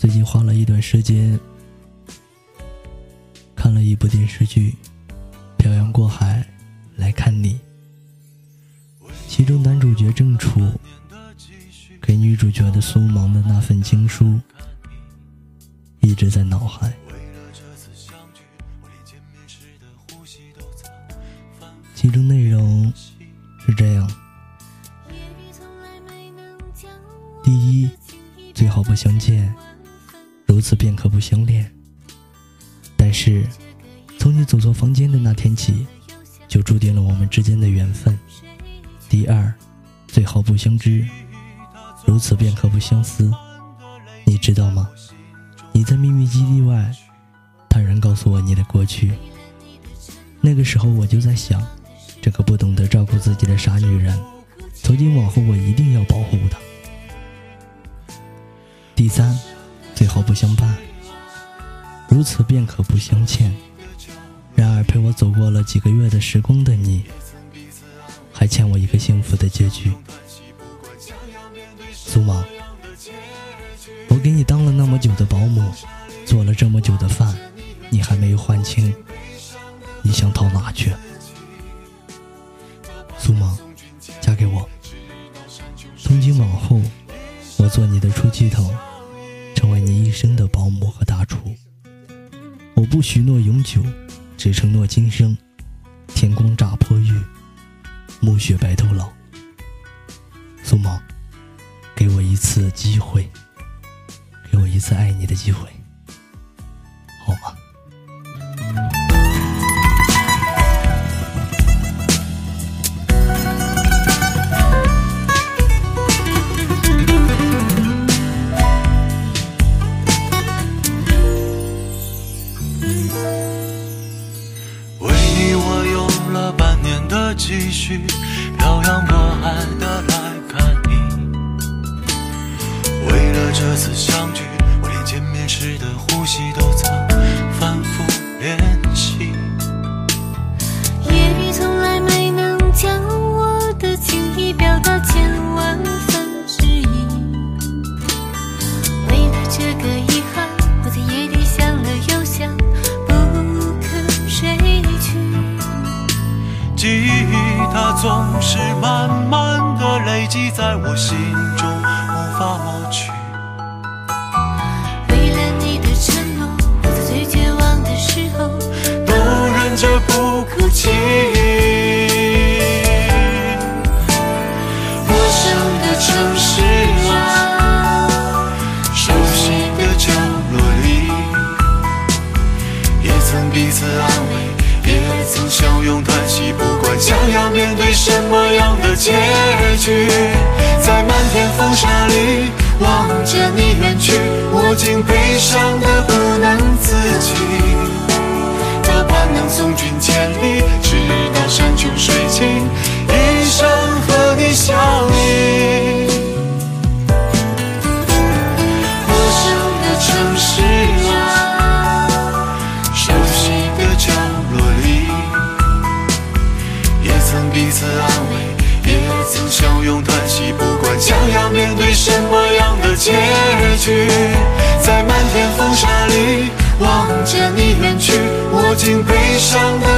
最近花了一段时间看了一部电视剧《漂洋过海来看你》，其中男主角郑楚给女主角的苏芒的那份情书一直在脑海。其中内容是这样：第一，最好不相见。如此便可不相恋。但是，从你走错房间的那天起，就注定了我们之间的缘分。第二，最好不相知。如此便可不相思。你知道吗？你在秘密基地外，坦然告诉我你的过去。那个时候我就在想，这个不懂得照顾自己的傻女人，从今往后我一定要保护她。第三。最好不相伴，如此便可不相欠。然而陪我走过了几个月的时光的你，还欠我一个幸福的结局。苏芒，我给你当了那么久的保姆，做了这么久的饭，你还没有还清，你想逃哪去？苏芒，嫁给我，从今往后，我做你的出气筒。一生的保姆和大厨，我不许诺永久，只承诺今生。天光乍破玉，暮雪白头老。苏芒，给我一次机会，给我一次爱你的机会，继续漂洋过海的来看你，为了这次相聚，我连见面时的呼吸都它总是慢慢的累积在我心中，无法抹去。为了你的承诺，我在最绝望的时候都忍着不哭泣。什么样的结局？在漫天风沙里望着你远去，我竟悲伤的结局，在漫天风沙里望着你远去，我竟悲伤的。